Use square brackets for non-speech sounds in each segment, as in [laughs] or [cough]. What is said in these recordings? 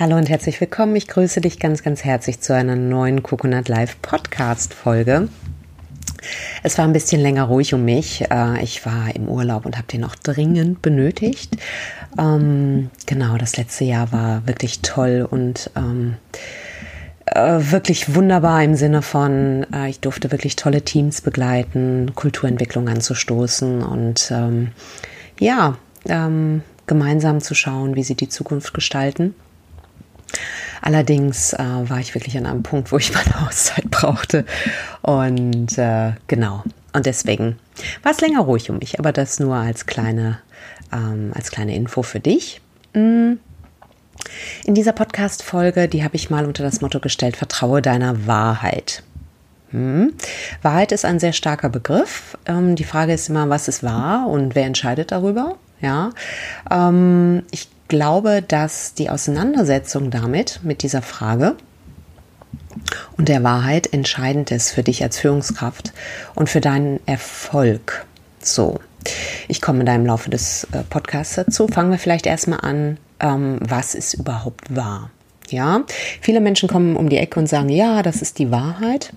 Hallo und herzlich willkommen. Ich grüße dich ganz, ganz herzlich zu einer neuen Coconut Live Podcast Folge. Es war ein bisschen länger ruhig um mich. Äh, ich war im Urlaub und habe den noch dringend benötigt. Ähm, genau, das letzte Jahr war wirklich toll und ähm, äh, wirklich wunderbar im Sinne von, äh, ich durfte wirklich tolle Teams begleiten, Kulturentwicklung anzustoßen und ähm, ja, gemeinsam zu schauen, wie sie die Zukunft gestalten. Allerdings äh, war ich wirklich an einem Punkt, wo ich [laughs] meine Auszeit brauchte. Und äh, genau. Und deswegen war es länger ruhig um mich, aber das nur als kleine, ähm, als kleine Info für dich. Mm. In dieser Podcast-Folge, die habe ich mal unter das Motto gestellt: Vertraue deiner Wahrheit. Hm. Wahrheit ist ein sehr starker Begriff. Ähm, die Frage ist immer, was ist wahr und wer entscheidet darüber? Ja, ähm, ich glaube, dass die Auseinandersetzung damit, mit dieser Frage und der Wahrheit entscheidend ist für dich als Führungskraft und für deinen Erfolg. So, ich komme da im Laufe des äh, Podcasts dazu. Fangen wir vielleicht erstmal an, ähm, was ist überhaupt wahr? Ja, viele Menschen kommen um die Ecke und sagen, ja, das ist die Wahrheit.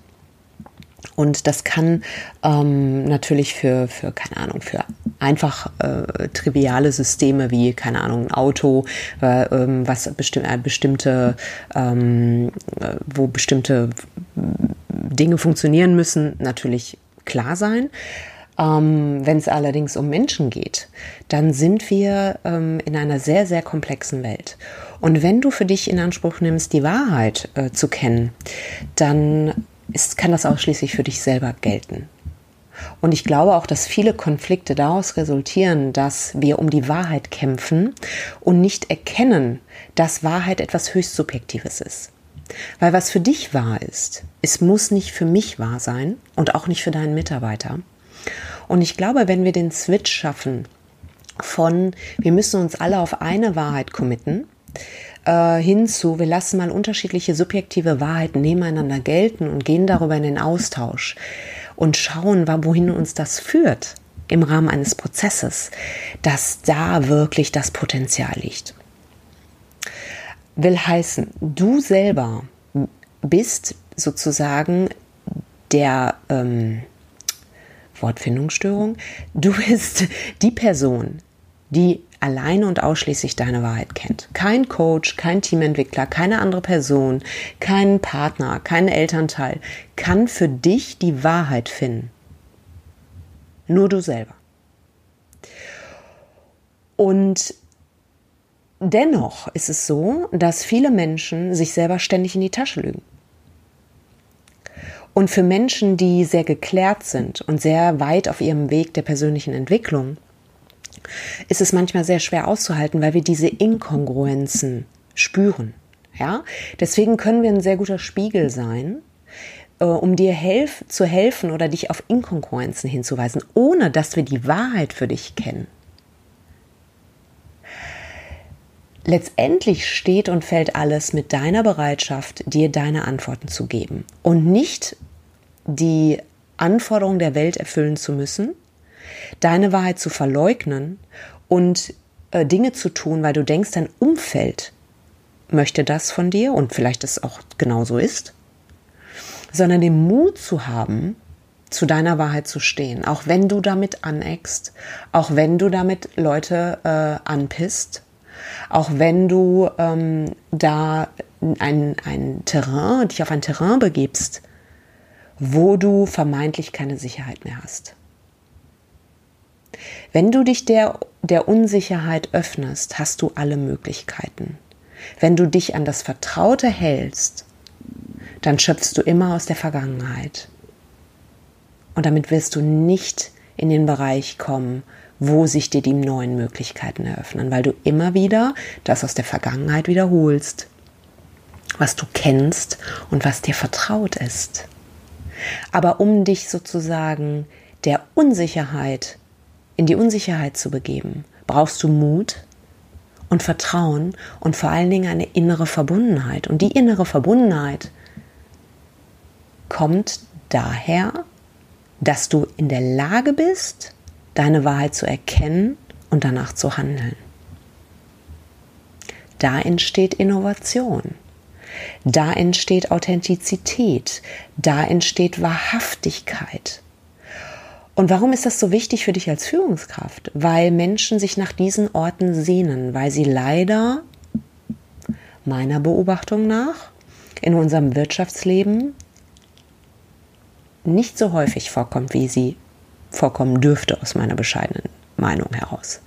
Und das kann ähm, natürlich für, für, keine Ahnung, für einfach äh, triviale Systeme wie, keine Ahnung, ein Auto, äh, ähm, was besti äh, bestimmte, ähm, äh, wo bestimmte Dinge funktionieren müssen, natürlich klar sein. Ähm, Wenn es allerdings um Menschen geht, dann sind wir ähm, in einer sehr, sehr komplexen Welt. Und wenn du für dich in Anspruch nimmst, die Wahrheit äh, zu kennen, dann ist, kann das ausschließlich für dich selber gelten. Und ich glaube auch, dass viele Konflikte daraus resultieren, dass wir um die Wahrheit kämpfen und nicht erkennen, dass Wahrheit etwas höchst Subjektives ist. Weil was für dich wahr ist, es muss nicht für mich wahr sein und auch nicht für deinen Mitarbeiter. Und ich glaube, wenn wir den Switch schaffen von, wir müssen uns alle auf eine Wahrheit committen, äh, hinzu, wir lassen mal unterschiedliche subjektive Wahrheiten nebeneinander gelten und gehen darüber in den Austausch und schauen, wohin uns das führt im Rahmen eines Prozesses, dass da wirklich das Potenzial liegt. Will heißen, du selber bist sozusagen der ähm, Wortfindungsstörung, du bist die Person, die alleine und ausschließlich deine Wahrheit kennt. Kein Coach, kein Teamentwickler, keine andere Person, kein Partner, kein Elternteil kann für dich die Wahrheit finden. Nur du selber. Und dennoch ist es so, dass viele Menschen sich selber ständig in die Tasche lügen. Und für Menschen, die sehr geklärt sind und sehr weit auf ihrem Weg der persönlichen Entwicklung, ist es manchmal sehr schwer auszuhalten, weil wir diese Inkongruenzen spüren. Ja, deswegen können wir ein sehr guter Spiegel sein, äh, um dir helf zu helfen oder dich auf Inkongruenzen hinzuweisen, ohne dass wir die Wahrheit für dich kennen. Letztendlich steht und fällt alles mit deiner Bereitschaft, dir deine Antworten zu geben und nicht die Anforderungen der Welt erfüllen zu müssen, deine Wahrheit zu verleugnen und äh, Dinge zu tun, weil du denkst, dein Umfeld möchte das von dir und vielleicht es auch genauso ist, sondern den Mut zu haben, zu deiner Wahrheit zu stehen, auch wenn du damit aneckst, auch wenn du damit Leute äh, anpisst, auch wenn du ähm, da ein, ein Terrain, dich auf ein Terrain begibst, wo du vermeintlich keine Sicherheit mehr hast. Wenn du dich der, der Unsicherheit öffnest, hast du alle Möglichkeiten. Wenn du dich an das Vertraute hältst, dann schöpfst du immer aus der Vergangenheit. Und damit wirst du nicht in den Bereich kommen, wo sich dir die neuen Möglichkeiten eröffnen, weil du immer wieder das aus der Vergangenheit wiederholst, was du kennst und was dir vertraut ist. Aber um dich sozusagen der Unsicherheit in die Unsicherheit zu begeben, brauchst du Mut und Vertrauen und vor allen Dingen eine innere Verbundenheit. Und die innere Verbundenheit kommt daher, dass du in der Lage bist, deine Wahrheit zu erkennen und danach zu handeln. Da entsteht Innovation. Da entsteht Authentizität. Da entsteht Wahrhaftigkeit. Und warum ist das so wichtig für dich als Führungskraft? Weil Menschen sich nach diesen Orten sehnen, weil sie leider meiner Beobachtung nach in unserem Wirtschaftsleben nicht so häufig vorkommt, wie sie vorkommen dürfte aus meiner bescheidenen Meinung heraus.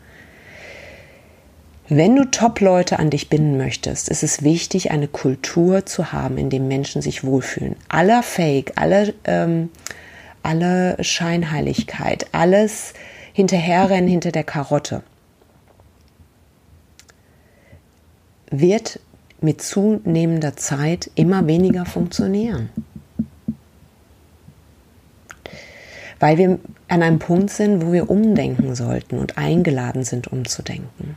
Wenn du Top-Leute an dich binden möchtest, ist es wichtig, eine Kultur zu haben, in dem Menschen sich wohlfühlen. Aller Fake, alle, ähm, alle Scheinheiligkeit, alles hinterherrennen hinter der Karotte, wird mit zunehmender Zeit immer weniger funktionieren. Weil wir an einem Punkt sind, wo wir umdenken sollten und eingeladen sind, umzudenken.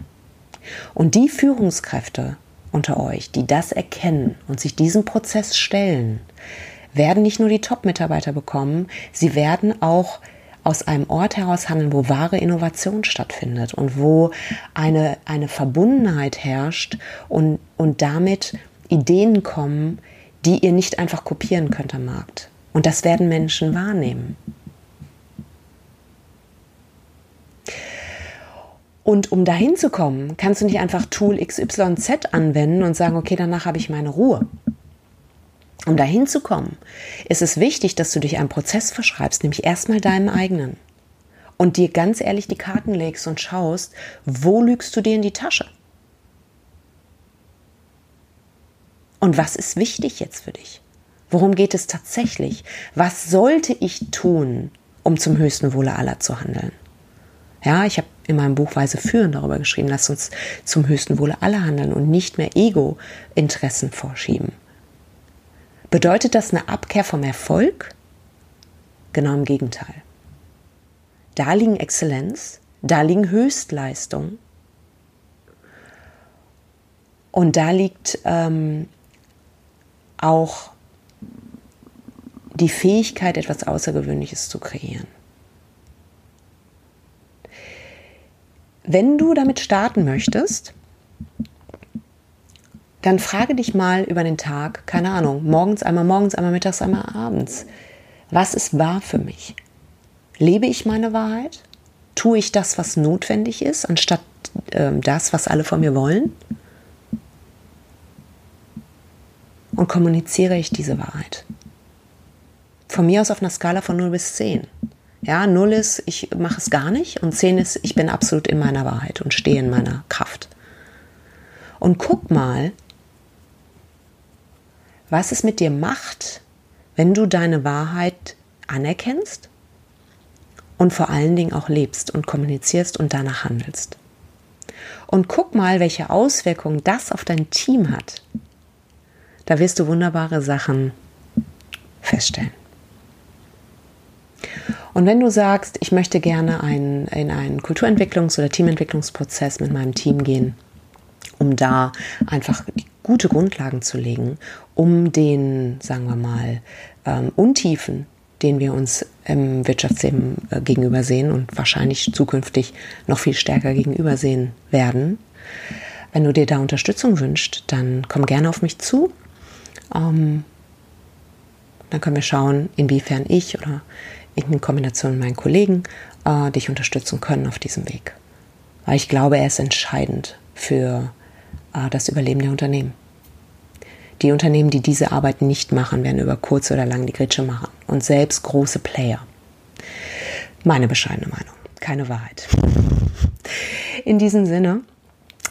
Und die Führungskräfte unter euch, die das erkennen und sich diesem Prozess stellen, werden nicht nur die Top-Mitarbeiter bekommen, sie werden auch aus einem Ort heraus handeln, wo wahre Innovation stattfindet und wo eine, eine Verbundenheit herrscht und, und damit Ideen kommen, die ihr nicht einfach kopieren könnt am Markt. Und das werden Menschen wahrnehmen. Und um dahin zu kommen, kannst du nicht einfach Tool XYZ anwenden und sagen, okay, danach habe ich meine Ruhe. Um dahin zu kommen, ist es wichtig, dass du dich einen Prozess verschreibst, nämlich erstmal deinem eigenen. Und dir ganz ehrlich die Karten legst und schaust, wo lügst du dir in die Tasche? Und was ist wichtig jetzt für dich? Worum geht es tatsächlich? Was sollte ich tun, um zum höchsten Wohle aller zu handeln? Ja, ich habe in meinem Buch Weise führen darüber geschrieben, lass uns zum höchsten Wohle aller handeln und nicht mehr Ego-Interessen vorschieben. Bedeutet das eine Abkehr vom Erfolg? Genau im Gegenteil. Da liegen Exzellenz, da liegen Höchstleistung und da liegt ähm, auch die Fähigkeit, etwas Außergewöhnliches zu kreieren. Wenn du damit starten möchtest, dann frage dich mal über den Tag, keine Ahnung, morgens einmal, morgens einmal, mittags einmal, abends. Was ist wahr für mich? Lebe ich meine Wahrheit? Tue ich das, was notwendig ist, anstatt äh, das, was alle von mir wollen? Und kommuniziere ich diese Wahrheit? Von mir aus auf einer Skala von 0 bis 10. Ja, null ist, ich mache es gar nicht und zehn ist, ich bin absolut in meiner Wahrheit und stehe in meiner Kraft. Und guck mal, was es mit dir macht, wenn du deine Wahrheit anerkennst und vor allen Dingen auch lebst und kommunizierst und danach handelst. Und guck mal, welche Auswirkungen das auf dein Team hat. Da wirst du wunderbare Sachen feststellen. Und wenn du sagst, ich möchte gerne ein, in einen Kulturentwicklungs- oder Teamentwicklungsprozess mit meinem Team gehen, um da einfach gute Grundlagen zu legen, um den, sagen wir mal, ähm, Untiefen, den wir uns im Wirtschaftsleben äh, gegenüber sehen und wahrscheinlich zukünftig noch viel stärker gegenüber sehen werden. Wenn du dir da Unterstützung wünschst, dann komm gerne auf mich zu. Ähm, dann können wir schauen, inwiefern ich oder in Kombination mit meinen Kollegen äh, dich unterstützen können auf diesem Weg. Weil ich glaube, er ist entscheidend für das Überleben der Unternehmen. Die Unternehmen, die diese Arbeit nicht machen, werden über kurz oder lang die Gritsche machen. Und selbst große Player. Meine bescheidene Meinung, keine Wahrheit. In diesem Sinne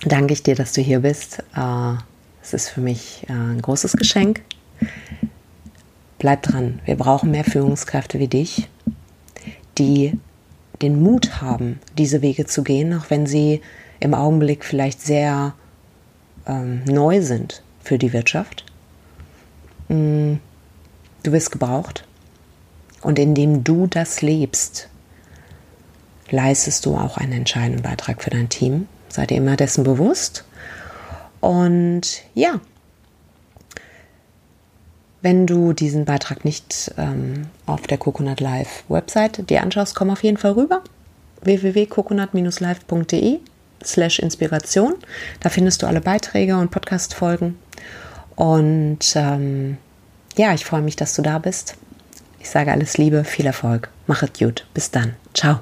danke ich dir, dass du hier bist. Es ist für mich äh, ein großes Geschenk. Bleib dran. Wir brauchen mehr Führungskräfte wie dich, die den Mut haben, diese Wege zu gehen, auch wenn sie im Augenblick vielleicht sehr ähm, neu sind für die Wirtschaft. Mm, du wirst gebraucht. Und indem du das lebst, leistest du auch einen entscheidenden Beitrag für dein Team. Sei dir immer dessen bewusst. Und ja, wenn du diesen Beitrag nicht ähm, auf der Coconut Live Website dir anschaust, komm auf jeden Fall rüber www.coconut-live.de slash Inspiration. Da findest du alle Beiträge und Podcast-Folgen. Und ähm, ja, ich freue mich, dass du da bist. Ich sage alles Liebe, viel Erfolg. Mach es gut. Bis dann. Ciao.